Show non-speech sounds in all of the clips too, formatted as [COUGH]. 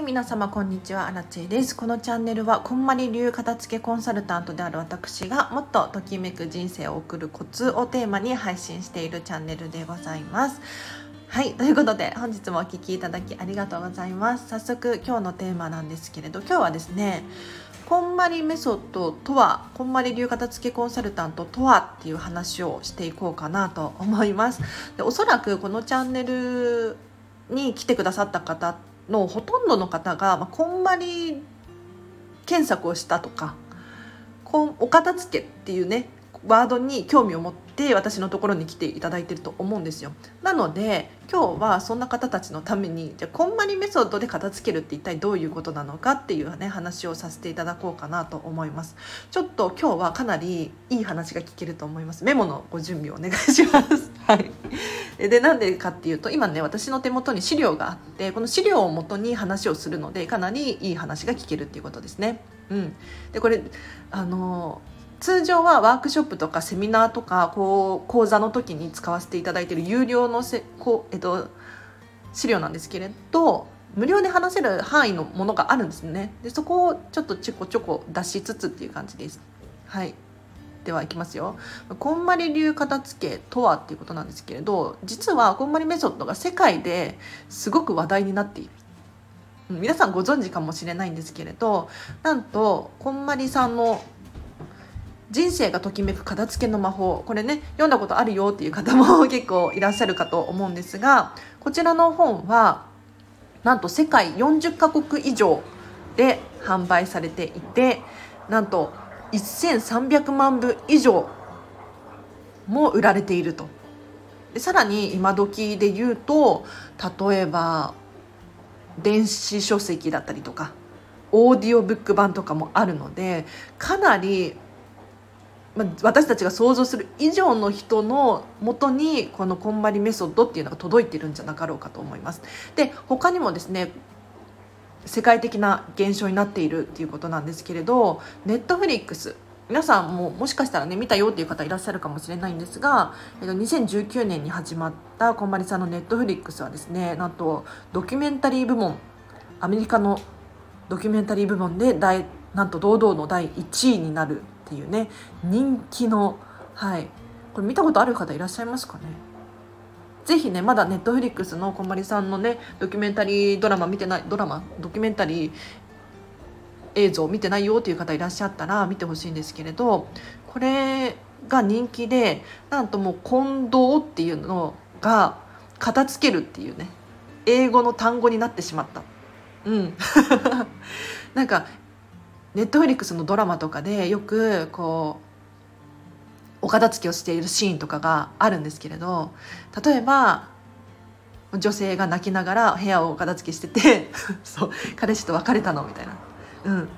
い皆様こんにちはアラチェです。このチャンネルはこんまり流片付けコンサルタントである私がもっとときめく人生を送るコツをテーマに配信しているチャンネルでございます。はいということで本日もお聴きいただきありがとうございます。早速今日のテーマなんですけれど今日はですねこんまりメソッドとはこんまり流片付けコンサルタントとはっていう話をしていこうかなと思います。でおそらくこのチャンネルに来てくださった方のほとんどの方が、まあ、こんまり検索をしたとかこお片付けっていうねワードに興味を持って私のところに来ていただいてると思うんですよ。なので今日はそんな方たちのためにじゃこんまりメソッドで片付けるって一体どういうことなのかっていうね話をさせていただこうかなと思います。ちょっと今日はかなりいい話が聞けると思います。メモのご準備をお願いします。はい。でなんでかっていうと今ね私の手元に資料があってこの資料をもとに話をするのでかなりいい話が聞けるっていうことですね。うん、でこれあの通常はワークショップとかセミナーとかこう講座の時に使わせていただいている有料のせこう、えっと、資料なんですけれど無料で話せる範囲のものがあるんですね。でそこをちょっとちょこちょこ出しつつっていう感じです。はい。ではいきますよ。こんまり流片付けとはっていうことなんですけれど実はこんまりメソッドが世界ですごく話題になっている。皆さんご存知かもしれないんですけれどなんとこんまりさんの人生がときめく片付けの魔法これね読んだことあるよっていう方も [LAUGHS] 結構いらっしゃるかと思うんですがこちらの本はなんと世界40カ国以上で販売されていてなんと1300万部以上も売られているとでさらに今時で言うと例えば電子書籍だったりとかオーディオブック版とかもあるのでかなりま、私たちが想像する以上の人のもとにこのこんまりメソッドっていうのが届いてるんじゃなかろうかと思います。で他にもですね世界的な現象になっているっていうことなんですけれどネットフリックス皆さんももしかしたらね見たよっていう方いらっしゃるかもしれないんですが、えっと、2019年に始まったこんまりさんのネットフリックスはですねなんとドキュメンタリー部門アメリカのドキュメンタリー部門で大なんと堂々の第1位になるっていうね人気のはい。これ見たことある方いらっしゃいますかね？ぜひねまだネットフリックスのこんまりさんのねドキュメンタリードラマ見てないドラマ？ドキュメンタリー映像見てないよっていう方いらっしゃったら見てほしいんですけれどこれが人気でなんともう近藤っていうのが片付けるっていうね英語の単語になってしまった。うん。[LAUGHS] なんかネットフリックスのドラマとかでよくこうお片付けをしているシーンとかがあるんですけれど例えば女性が泣きながら部屋をお片付けしてて [LAUGHS] そう彼氏と別れたのみたいな、うん、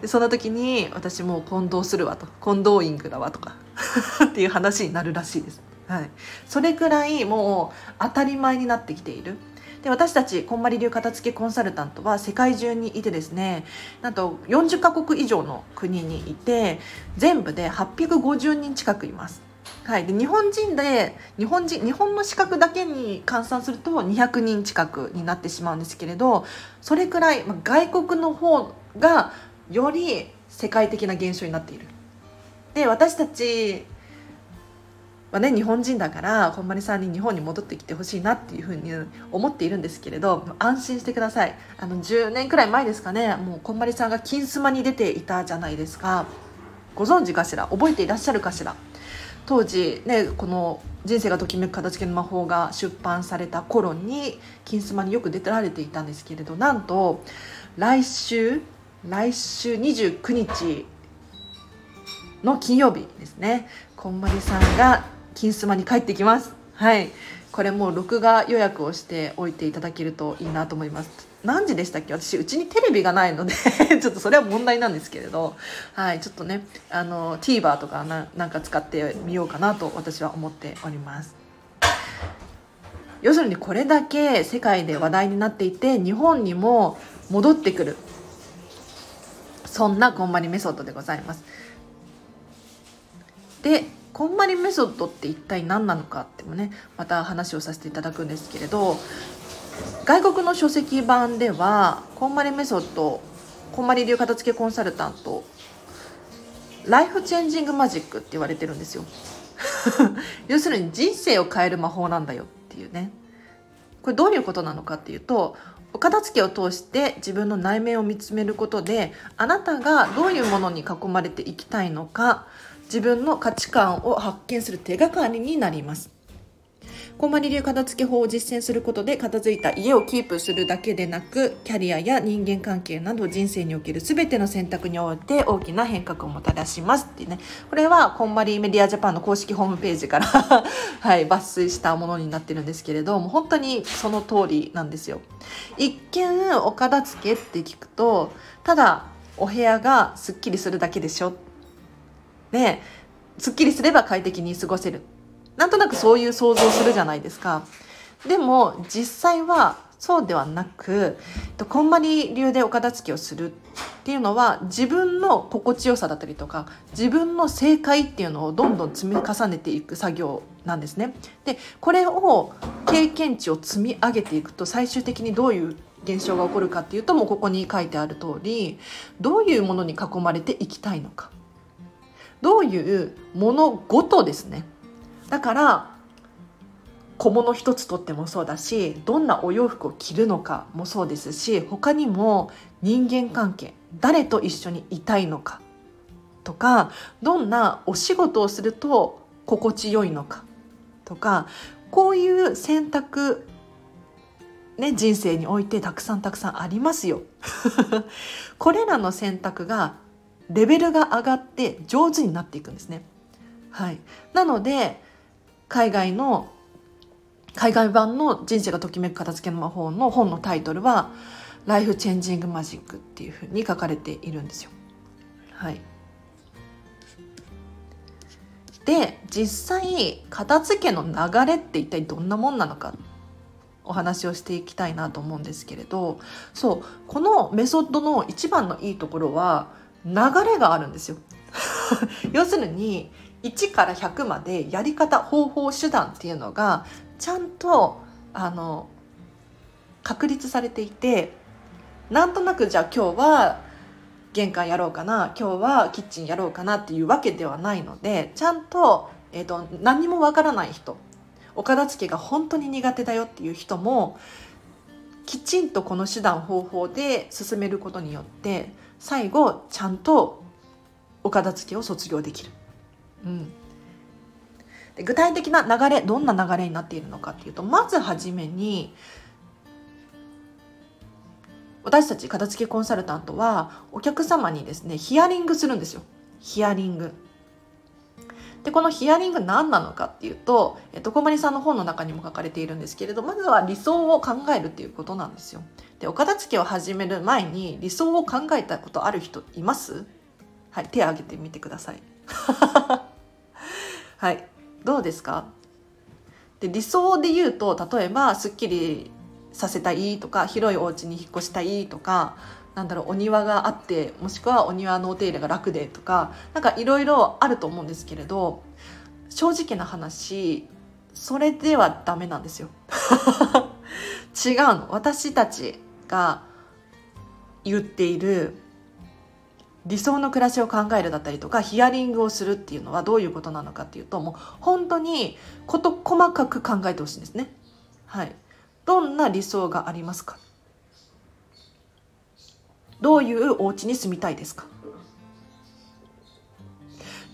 でその時に私もう混同するわと。混同イングだわとか。[LAUGHS] っていう話になるらしいです。はい、それくらいもう当たり前になってきている。で私たちこんまり流片付けコンサルタントは世界中にいてですねなんと40カ国以上の国にいて全部で850人近くいます。はい、で日本人で日本人日本の資格だけに換算すると200人近くになってしまうんですけれどそれくらい、まあ、外国の方がより世界的な現象になっている。で私たちはね日本人だからこんまりさんに日本に戻ってきてほしいなっていうふうに思っているんですけれど安心してください。あの10年くらい前ですかねもうこんまりさんが「金スマ」に出ていたじゃないですか。ご存知かしら？覚えていらっしゃるかしら？当時ねこの「人生がときめく形付けの魔法」が出版された頃に「金スマ」によく出てられていたんですけれどなんと来週来週29日の金曜日ですねこんまりさんが金スマに帰ってきます。はい。これもう録画予約をしておいていただけるといいなと思います。何時でしたっけ？私うちにテレビがないので [LAUGHS] ちょっとそれは問題なんですけれど。はい。ちょっとねあの TVer とかななんか使ってみようかなと私は思っております。要するにこれだけ世界で話題になっていて日本にも戻ってくる。そんなこんまりメソッドでございます。でこんまりメソッドって一体何なのかってもねまた話をさせていただくんですけれど外国の書籍版ではこんまりメソッドこんまり流片付けコンサルタントライフチェンジングマジックって言われてるんですよ。[LAUGHS] 要するに人生を変える魔法なんだよっていうね。これどういうことなのかっていうとお片付けを通して自分の内面を見つめることであなたがどういうものに囲まれていきたいのか自分の価値観を発見する手がかりになります。こんまり流片付け法を実践することで片付いた家をキープするだけでなくキャリアや人間関係など人生における全ての選択において大きな変革をもたらしますってね。これはこんまりメディアジャパンの公式ホームページから [LAUGHS] はい抜粋したものになってるんですけれども本当にその通りなんですよ。一見お片付けって聞くとただお部屋がすっきりするだけでしょですっきりすれば快適に過ごせるなんとなくそういう想像するじゃないですか。でも実際はそうではなくこんまり流でお片付けをするっていうのは自分の心地よさだったりとか自分の正解っていうのをどんどん積み重ねていく作業なんですね。でこれを経験値を積み上げていくと最終的にどういう現象が起こるかっていうともうここに書いてある通りどういうものに囲まれていきたいのかどういうものごとですねだから小物一つとってもそうだしどんなお洋服を着るのかもそうですし他にも人間関係誰と一緒にいたいのかとかどんなお仕事をすると心地よいのかとかこういう選択ね、人生においてたくさんたくさんありますよ。[LAUGHS] これらの選択がレベルが上がって上手になっていくんですね。はい、なので海外の海外版の人生がときめく片付けの魔法の本のタイトルはライフチェンジングマジックっていうふうに書かれているんですよ。はい。で実際片付けの流れって一体どんなもんなのかお話をしていきたいなと思うんですけれどそうこのメソッドの一番のいいところは流れがあるんですよ。[LAUGHS] 要するに1から100までやり方方法手段っていうのがちゃんとあの確立されていてなんとなくじゃあ今日は玄関やろうかな今日はキッチンやろうかなっていうわけではないのでちゃんと,、えーと、何もわからない人お片付けが本当に苦手だよっていう人もきちんとこの手段方法で進めることによって最後ちゃんとお片付けを卒業できる。うん、で具体的な流れどんな流れになっているのかっていうとまずはじめに私たち片付けコンサルタントはお客様にですねヒアリングするんですよヒアリング。でこのヒアリング何なのかっていうと、えっと、小森さんの本の中にも書かれているんですけれどまずは理想を考えるっていうことなんですよ。でお片付けを始める前に理想を考えたことある人います？はい手を挙げてみてください。[LAUGHS] はいどうですか？で理想で言うと例えばすっきりさせたいとか広いお家に引っ越したいとかなんだろうお庭があってもしくはお庭のお手入れが楽でとか何かいろいろあると思うんですけれど正直な話それではダメなんですよ。[LAUGHS] 違うの。私たちが言っている理想の暮らしを考えるだったりとかヒアリングをするっていうのはどういうことなのかっていうともう本当に事細かく考えてほしいんですね。はい、どんな理想がありますか？どういうお家に住みたいですか？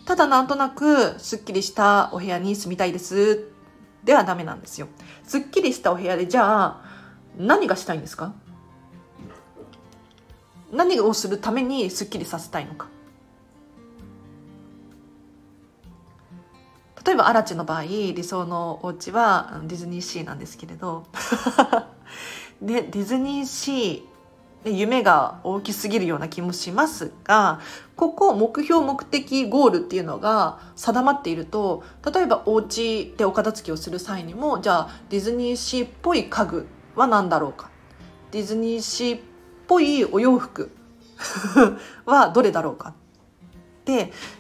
ただなんとなくすっきりしたお部屋に住みたいです。ではダメなんですよ。すっきりしたお部屋でじゃあ何がしたいんですか？何をするためにすっきりさせたいのか。例えばアラチの場合理想のお家はディズニーシーなんですけれど。[LAUGHS] でディズニーシー夢が大きすぎるような気もしますがここ目標目的ゴールっていうのが定まっていると例えばお家でお片付けをする際にもじゃあディズニーシーっぽい家具は何だろうか？ディズニーシーっぽいお洋服 [LAUGHS] はどれだろうか？っ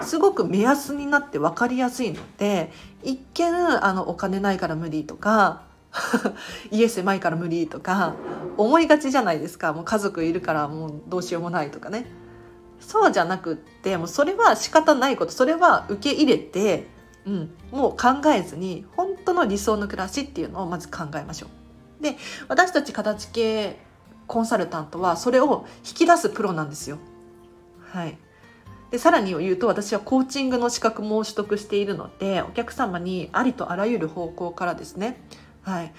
すごく目安になって分かりやすいので一見あのお金ないから無理とか家狭いから無理とか思いがちじゃないですかもう家族いるからもうどうしようもないとかねそうじゃなくってもうそれは仕方ないことそれは受け入れて、うん、もう考えずに本当の理想の暮らしっていうのをまず考えましょう。で私たち片付けコンサルタントはそれを引き出すプロなんですよ。はい、でさらに言うと私はコーチングの資格も取得しているのでお客様にありとあらゆる方向からですね、はい、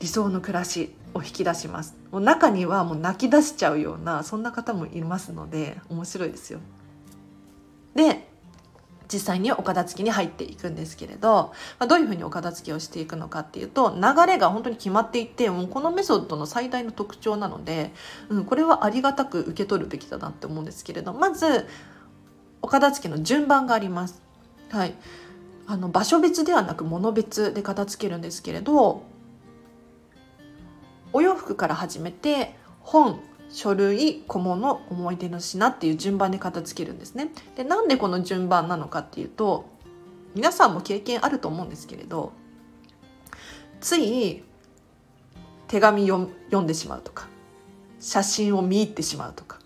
理想の暮らしを引き出しますもう中にはもう泣き出しちゃうようなそんな方もいますので面白いですよ。で実際にお片付けに入っていくんですけれど、まあ、どういうふうにお片付けをしていくのかっていうと流れが本当に決まっていてもうこのメソッドの最大の特徴なので、うん、これはありがたく受け取るべきだなって思うんですけれどまずお片付けの順番があります。はい、あの場所別ではなく物別で片付けるんですけれどお洋服から始めて本書類小物思い出の品っていう順番で片付けるんですね。でなんでこの順番なのかっていうと皆さんも経験あると思うんですけれどつい手紙読んでしまうとか写真を見入ってしまうとか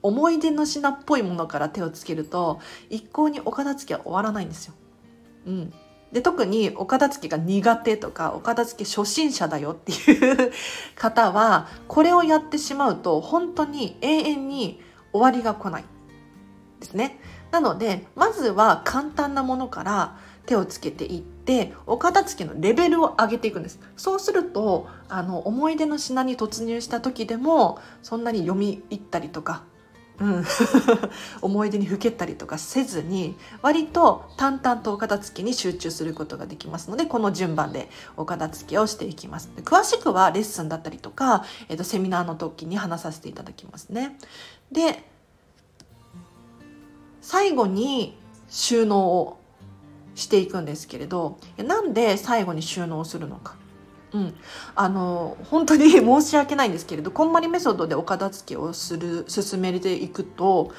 思い出の品っぽいものから手をつけると一向にお片付けは終わらないんですよ。うん、で特にお片付けが苦手とかお片付け初心者だよっていう方はこれをやってしまうと本当に永遠に終わりが来ないですね。なのでまずは簡単なものから手をつけていってお片付けのレベルを上げていくんですそうするとあの思い出の品に突入した時でもそんなに読み入ったりとかうん、[LAUGHS] 思い出にふけったりとかせずに割と淡々とお片付けに集中することができますのでこの順番でお片付けをしていきます。詳しくはレッスンだったりとか、えー、とセミナーの時に話させていただきますね。で最後に収納をしていくんですけれどなんで最後に収納するのか。うん、あの本当に [LAUGHS] 申し訳ないんですけれどこんまりメソッドでお片付けをする進めていくと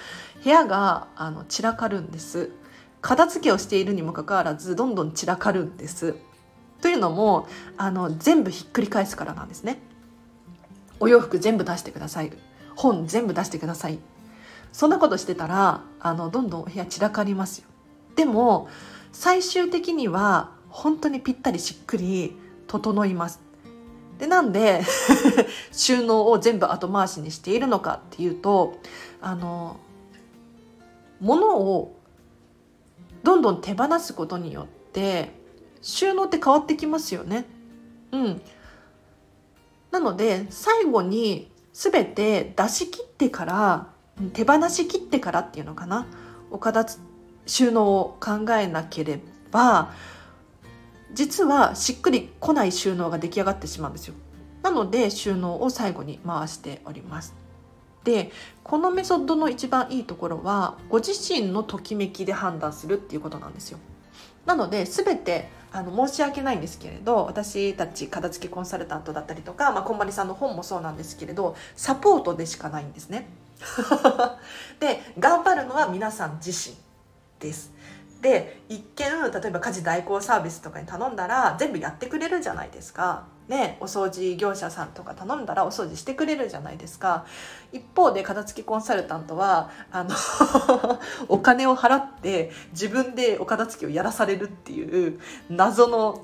部屋があの散らかるんです。片付けをしているにもかかわらずどんどん散らかるんです。というのもあの全部ひっくり返すからなんですね。お洋服全部出してください。本全部出してください。そんなことしてたらあのどんどんお部屋散らかりますよ。でも最終的には本当にぴったりしっくり整います。でなんで [LAUGHS] 収納を全部後回しにしているのかっていうとあの物をどんどん手放すことによって収納って変わってきますよね。うん、なので最後に全て出し切ってから手放し切ってからっていうのかなお片収納を考えなければ実はしっくりこない収納が出来上がってしまうんですよ。なので収納を最後に回しております。でこのメソッドの一番いいところはご自身のときめきで判断するっていうことなんですよ。なので全てあの申し訳ないんですけれど私たち片付けコンサルタントだったりとか、まあ、こんまりさんの本もそうなんですけれどサポートでしかないんですね。[LAUGHS] で頑張るのは皆さん自身です。で一見例えば家事代行サービスとかに頼んだら全部やってくれるじゃないですか。ね、お掃除業者さんとか頼んだらお掃除してくれるじゃないですか一方で片付けコンサルタントはあの [LAUGHS] お金を払って自分でお片付けをやらされるっていう謎の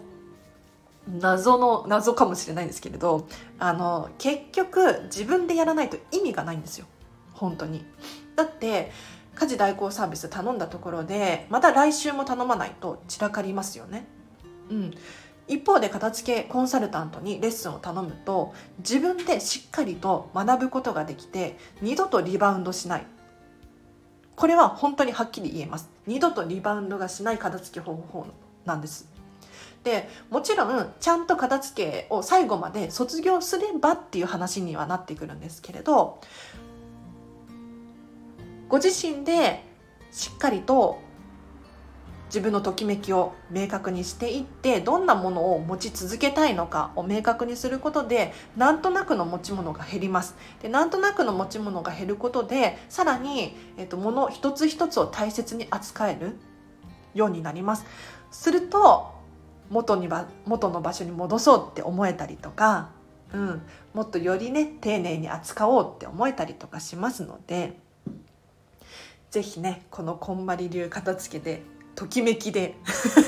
謎の謎かもしれないんですけれどあの結局自分でやらないと意味がないんですよ本当に。だって家事代行サービス頼んだところでまた来週も頼まないと散らかりますよね。うん、一方で片付けコンサルタントにレッスンを頼むと自分でしっかりと学ぶことができて二度とリバウンドしない。これは本当にはっきり言えます。二度とリバウンドがしない片付け方法なんです。でもちろんちゃんと片付けを最後まで卒業すればっていう話にはなってくるんですけれどご自身でしっかりと自分のときめきを明確にしていってどんなものを持ち続けたいのかを明確にすることでなんとなくの持ち物が減ります。でなんとなくの持ち物が減ることでさらに、えーと、物一つ一つを大切に扱えるようになります。すると元にば元の場所に戻そうって思えたりとか、うん、もっとよりね丁寧に扱おうって思えたりとかしますので是非ねこのこんまり流片付けでときめきで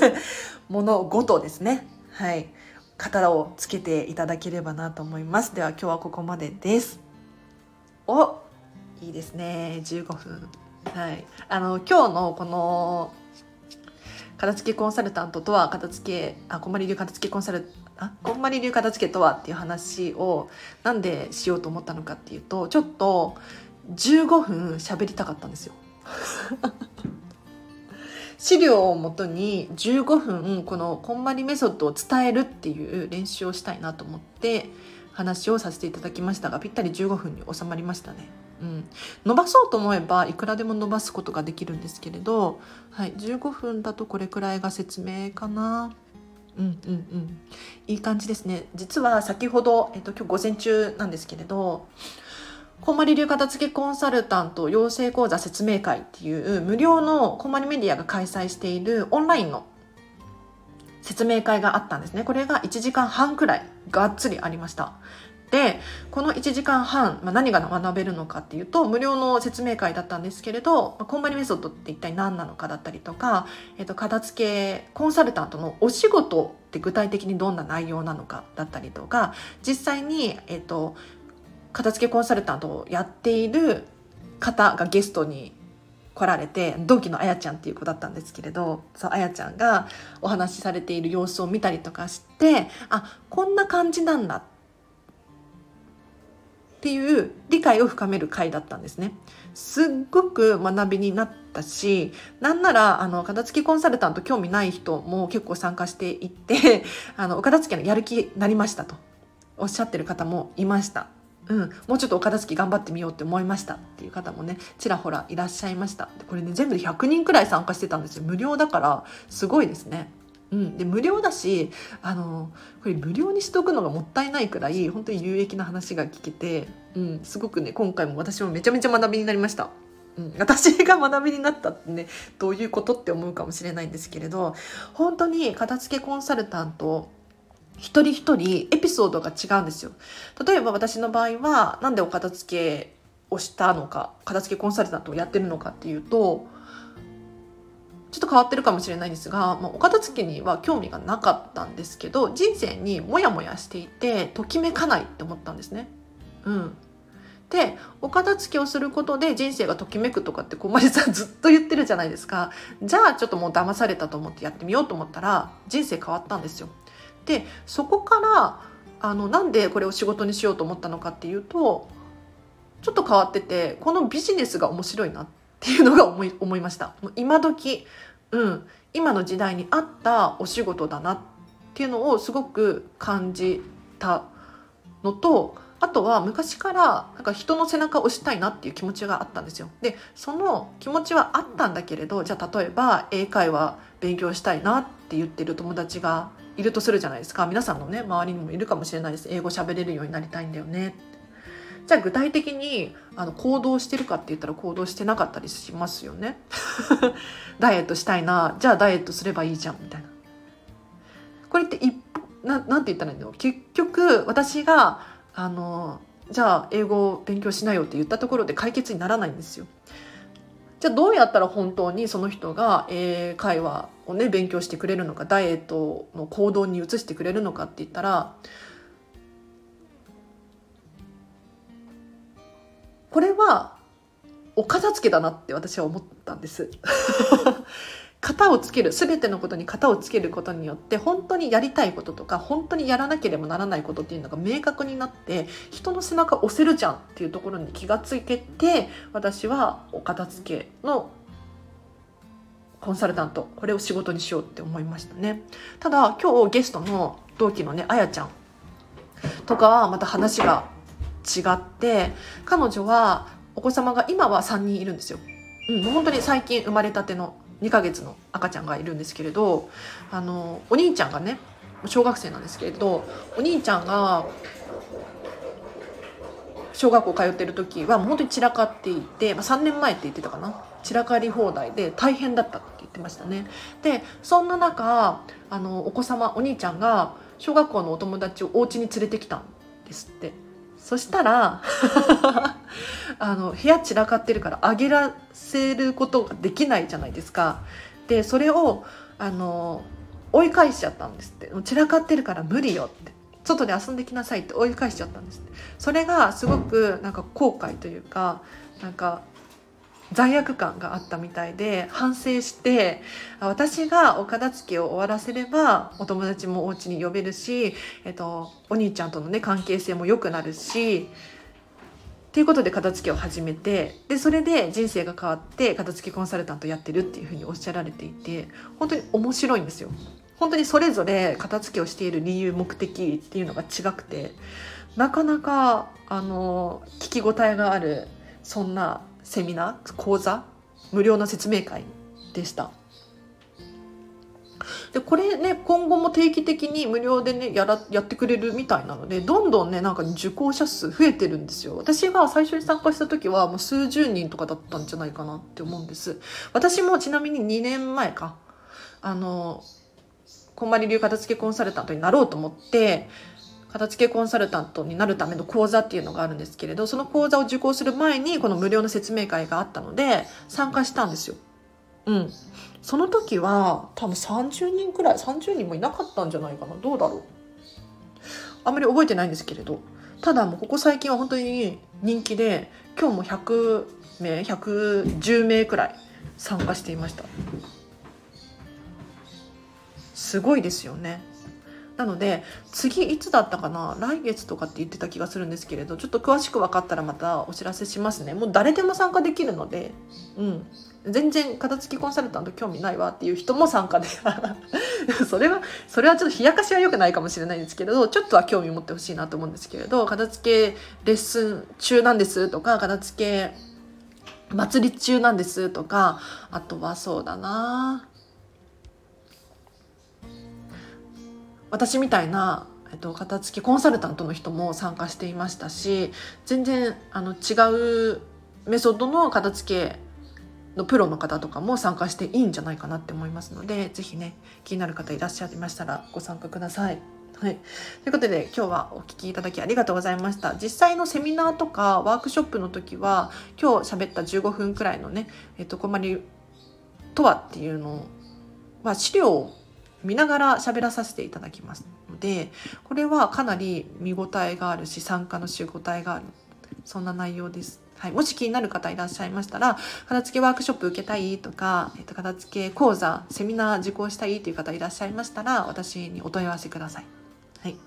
[LAUGHS] 物事ですね。はい。型をつけていただければなと思います。では今日はここまでです。おいいですね。15分。はい。あの今日のこの片付けコンサルタントとは片付けあこんまり流片付けコンサルあこんまり流片付けとはっていう話をなんでしようと思ったのかっていうとちょっと15分喋りたかったんですよ。資料をもとに15分このこんまりメソッドを伝えるっていう練習をしたいなと思って話をさせていただきましたがぴったり15分に収まりましたね。うん、伸ばそうと思えばいくらでも伸ばすことができるんですけれど、はい、15分だとこれくらいが説明かな。うんうんうんいい感じですね実は先ほど、えっと、今日午前中なんですけれどこんまり流片付けコンサルタント養成講座説明会っていう無料のこんまりメディアが開催しているオンラインの説明会があったんですね。これが1時間半くらいがっつりありました。で、この1時間半、まあ、何が学べるのかっていうと、無料の説明会だったんですけれど、まあ、コンバリメソッドって一体何なのかだったりとか、えっと、片付けコンサルタントのお仕事って具体的にどんな内容なのかだったりとか、実際に、えっと、片付けコンサルタントをやっている方がゲストに来られて同期のあやちゃんっていう子だったんですけれどそうあやちゃんがお話しされている様子を見たりとかしてあこんな感じなんだっていう理解を深める回だったんですね。すっごく学びになったしなんならあの片付けコンサルタント興味ない人も結構参加していって [LAUGHS] あのお片付けのやる気になりましたとおっしゃってる方もいました。うん、もうちょっとお片付け頑張ってみようって思いましたっていう方もねちらほらいらっしゃいました。これね全部で100人くらい参加してたんですよ。無料だから。すごいですね。うん、で無料だしあのこれ無料にしとくのがもったいないくらい本当に有益な話が聞けて、うん、すごくね今回も私もめちゃめちゃ学びになりました。うん、私が学びになったってねどういうことって思うかもしれないんですけれど本当に片付けコンサルタント一人一人エピソードが違うんですよ。例えば私の場合は何でお片付けをしたのか片付けコンサルタントをやってるのかっていうとちょっと変わってるかもしれないんですが、まあ、お片付けには興味がなかったんですけど人生にモヤモヤしていてときめかないって思ったんですね。うん、でお片付けをすることで人生がときめくとかって小林さん [LAUGHS] ずっと言ってるじゃないですかじゃあちょっともう騙されたと思ってやってみようと思ったら人生変わったんですよ。でそこからあのなんでこれを仕事にしようと思ったのかっていうとちょっと変わっててこのビジネスが面白いなっていうのが [LAUGHS] 思い思いました今時うん今の時代に合ったお仕事だなっていうのをすごく感じたのとあとは昔からなんか人の背中を押したいなっていう気持ちがあったんですよ。でその気持ちはあったんだけれどじゃあ例えば英会話勉強したいなって言ってる友達がいるとするじゃないですか。皆さんのね周りにもいるかもしれないです。英語喋れるようになりたいんだよね。じゃあ具体的にあの行動してるかって言ったら行動してなかったりしますよね。[LAUGHS] ダイエットしたいな。じゃあダイエットすればいいじゃんみたいな。これって一ななんて言ったらいいの結局私があのじゃあ英語を勉強しなよって言ったところで解決にならないんですよ。じゃあどうやったら本当にその人が英会話をね勉強してくれるのかダイエットの行動に移してくれるのかって言ったらこれはお片付けだなって私は思ったんです。型をつける全てのことに型をつけることによって本当にやりたいこととか本当にやらなければならないことっていうのが明確になって人の背中押せるじゃんっていうところに気がついてて私はお片付けのコンサルタントこれを仕事にしようって思いましたね。ただ今日ゲストの同期のねあやちゃんとかはまた話が違って彼女はお子様が今は3人いるんですよ、うん、もう本当に最近生まれたての2ヶ月の赤ちゃんがいるんですけれどあのお兄ちゃんがね小学生なんですけれどお兄ちゃんが小学校通ってる時はもう本当に散らかっていて、まあ、3年前って言ってたかな。散らかり放題で大変だったって言ってましたね。でそんな中あのお子様お兄ちゃんが小学校のお友達をお家に連れてきたんですって。そしたら [LAUGHS] あの部屋散らかってるからあげらせることができないじゃないですか。でそれをあの追い返しちゃったんですって。散らかってるから無理よって。外で遊んできなさいって追い返しちゃったんですって。それがすごくなんか後悔というかなんか罪悪感があったみたいで反省して私がお片付けを終わらせればお友達もお家に呼べるし、えっと、お兄ちゃんとのね関係性も良くなるしっていうことで片付けを始めてでそれで人生が変わって片付けコンサルタントやってるっていうふうにおっしゃられていて本当に面白いんですよ。本当にそれぞれ片付けをしている理由目的っていうのが違くてなかなかあの聞き応えがあるそんなセミナー講座無料の説明会でした。でこれね今後も定期的に無料でねやらやってくれるみたいなのでどんどんねなんか受講者数増えてるんですよ私が最初に参加した時はもう数十人とかだったんじゃないかなって思うんです私もちなみに2年前かあのこんまり流片付けコンサルタントになろうと思って片付けコンサルタントになるための講座っていうのがあるんですけれどその講座を受講する前にこの無料の説明会があったので参加したんですよ。うん。その時は多分30人くらい30人もいなかったんじゃないかな。どうだろう。あんまり覚えてないんですけれど。ただもうここ最近は本当に人気で今日も100名110名くらい参加していました。すごいですよね。なので次いつだったかな？来月とかって言ってた気がするんですけれどちょっと詳しく分かったらまたお知らせしますね。もう誰でも参加できるのでうん。全然片付きコンサルタント興味ないわっていう人も参加で [LAUGHS] それはそれはちょっと冷やかしは良くないかもしれないんですけれどちょっとは興味持ってほしいなと思うんですけれど片付けレッスン中なんですとか片付け祭り中なんですとかあとはそうだな。私みたいな、えっと、片付けコンサルタントの人も参加していましたし全然あの違うメソッドの片付けのプロの方とかも参加していいんじゃないかなって思いますので是非ね気になる方いらっしゃいましたらご参加ください。はい、ということで今日はお聞きいただきありがとうございました実際のセミナーとかワークショップの時は今日喋った15分くらいのね、えっと、こまりとはっていうのを、まあ、資料を見ながら喋らさせていただきますのでこれはかなり見応えがあるし参加のし応えがあるそんな内容です。はい、もし気になる方いらっしゃいましたら片付けワークショップ受けたいとか、えっと、片付け講座セミナー受講したいという方いらっしゃいましたら私にお問い合わせください。はい、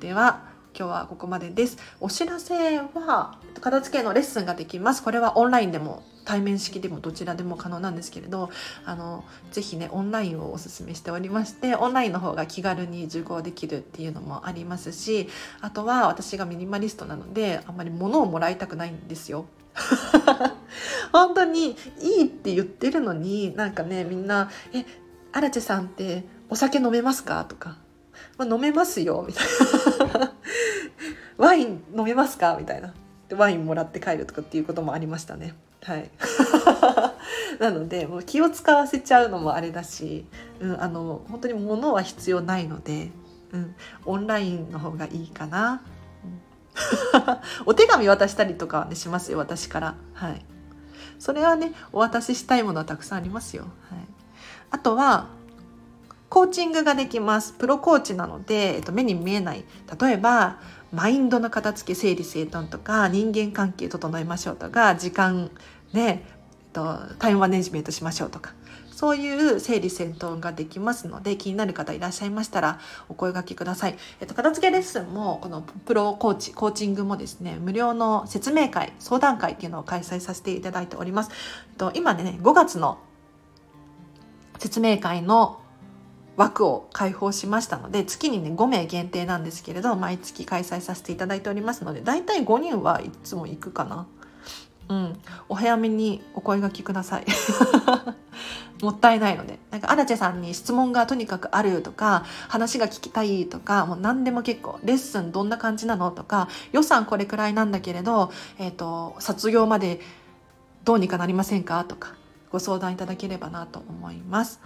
では今日はここまでです。お知らせは片付けのレッスンができます。これはオンラインでも対面式でもどちらでも可能なんですけれどあのぜひねオンラインをおすすめしておりましてオンラインの方が気軽に受講できるっていうのもありますしあとは私がミニマリストなのであんまり物をもらいたくないんですよ。[LAUGHS] 本当にいいって言ってるのになんかねみんな「え荒地さんってお酒飲めますか?」とか「まあ、飲めますよ」みたいな「ワイン飲めますか?」みたいなワインもらって帰るとかっていうこともありましたね。はい、[LAUGHS] なのでもう気を使わせちゃうのもあれだし、うん、あの本当に物は必要ないので、うん、オンラインの方がいいかな。[LAUGHS] お手紙渡したりとか、ね、しますよ私から。はい、それはねお渡ししたいものはたくさんありますよ。はい、あとはコーチングができます。プロコーチなので、えっと、目に見えない。例えば、マインドの片付け整理整頓とか人間関係整えましょうとか時間ね、えっと、タイムマネジメントしましょうとかそういう整理整頓ができますので気になる方いらっしゃいましたらお声掛けください。えっと、片付けレッスンもこのプロコーチコーチングもですね無料の説明会相談会っていうのを開催させていただいております。えっと、今ね5月の説明会の枠を開放しましたので月にね5名限定なんですけれど毎月開催させていただいておりますのでだいたい5人はいつも行くかな。うん。お早めにお声がけください。[LAUGHS] もったいないので。なんかアラチェさんに質問がとにかくあるとか話が聞きたいとかもう何でも結構レッスンどんな感じなのとか予算これくらいなんだけれど、えーと、卒業までどうにかなりませんかとかご相談いただければなと思います。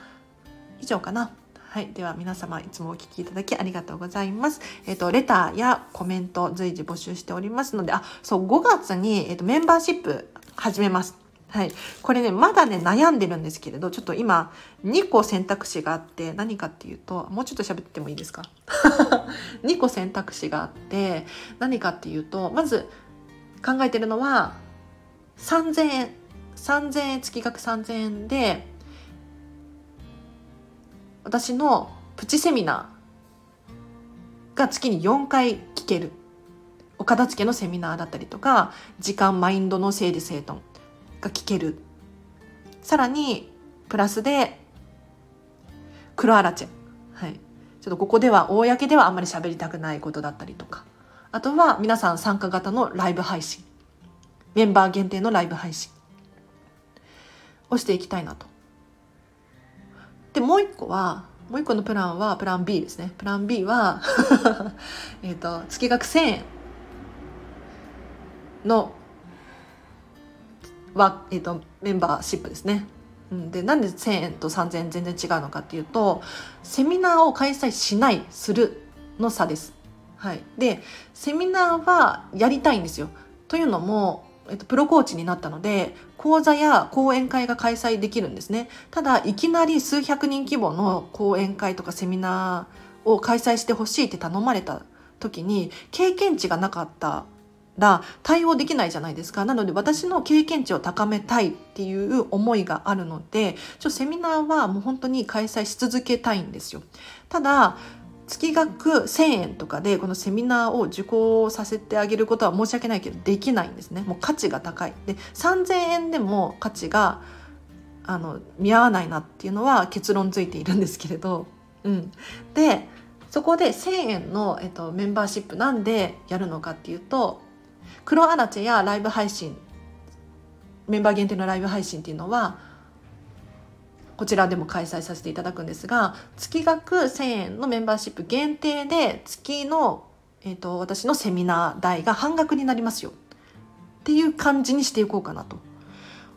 以上かな。はい。では皆様いつもお聞きいただきありがとうございます。えっ、ー、と、レターやコメント随時募集しておりますので、あ、そう、5月に、えーと、メンバーシップ始めます。はい。これね、まだね、悩んでるんですけれど、ちょっと今、2個選択肢があって、何かっていうと、もうちょっと喋ってもいいですか [LAUGHS] ?2 個選択肢があって、何かっていうと、まず考えてるのは、3000円。3000円、月額3000円で、私のプチセミナーが月に4回聞ける。お片付けのセミナーだったりとか時間マインドの整理整頓が聞ける。さらにプラスで黒アラチェ。はい。ちょっとここでは公ではあんまり喋りたくないことだったりとか。あとは皆さん参加型のライブ配信。メンバー限定のライブ配信をしていきたいなと。でもう一個はもう一個のプランはプラン B ですねプラン B は [LAUGHS] えと月額1000円のは、えーと、メンバーシップですね。でなんで1,000円と3,000円全然違うのかっていうとセミナーを開催しないするの差です。はい、でセミナーはやりたいんですよ。というのもえっと、プロコーチになったので講座や講演会が開催できるんですね。ただいきなり数百人規模の講演会とかセミナーを開催してほしいって頼まれた時に経験値がなかったら対応できないじゃないですか。なので私の経験値を高めたいっていう思いがあるのでちょセミナーはもう本当に開催し続けたいんですよ。ただ月額1,000円とかでこのセミナーを受講させてあげることは申し訳ないけどできないんですね。もう価値が高い。で3,000円でも価値があの見合わないなっていうのは結論ついているんですけれど、うん、でそこで1,000円の、えっと、メンバーシップなんでやるのかっていうと黒アラチェやライブ配信メンバー限定のライブ配信っていうのはこちらでも開催させていただくんですが月額1,000円のメンバーシップ限定で月の、えーと、私のセミナー代が半額になりますよっていう感じにしていこうかなと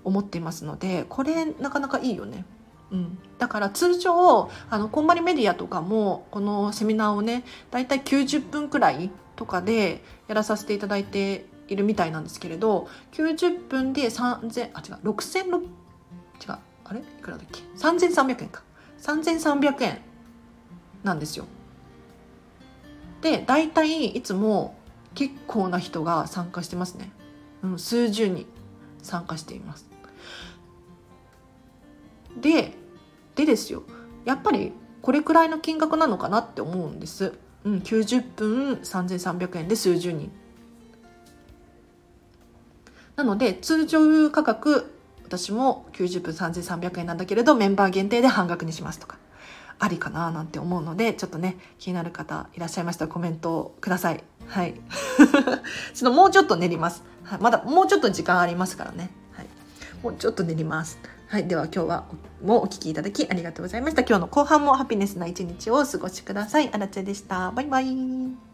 思っていますのでこれなかなかいいよね。うん、だから通常あのこんまりメディアとかもこのセミナーをねだいたい90分くらいとかでやらさせていただいているみたいなんですけれど90分で3000あ違う6600違うあれ？いくらだっけ？3300円か。3300円なんですよ。で大体いつも結構な人が参加してますね、うん、数十人参加しています。ででですよ。やっぱりこれくらいの金額なのかなって思うんです、うん、90分3300円で数十人。なので通常価格私も90分3300円なんだけれどメンバー限定で半額にしますとかありかななんて思うのでちょっとね気になる方いらっしゃいましたらコメントをください。はい。[LAUGHS] ちょっともうちょっと練ります、はい、まだもうちょっと時間ありますからね、はい、もうちょっと練ります。はい。では今日はもお聴きいただきありがとうございました。今日の後半もハピネスな一日をお過ごしください。あらちゃでした。バイバイ。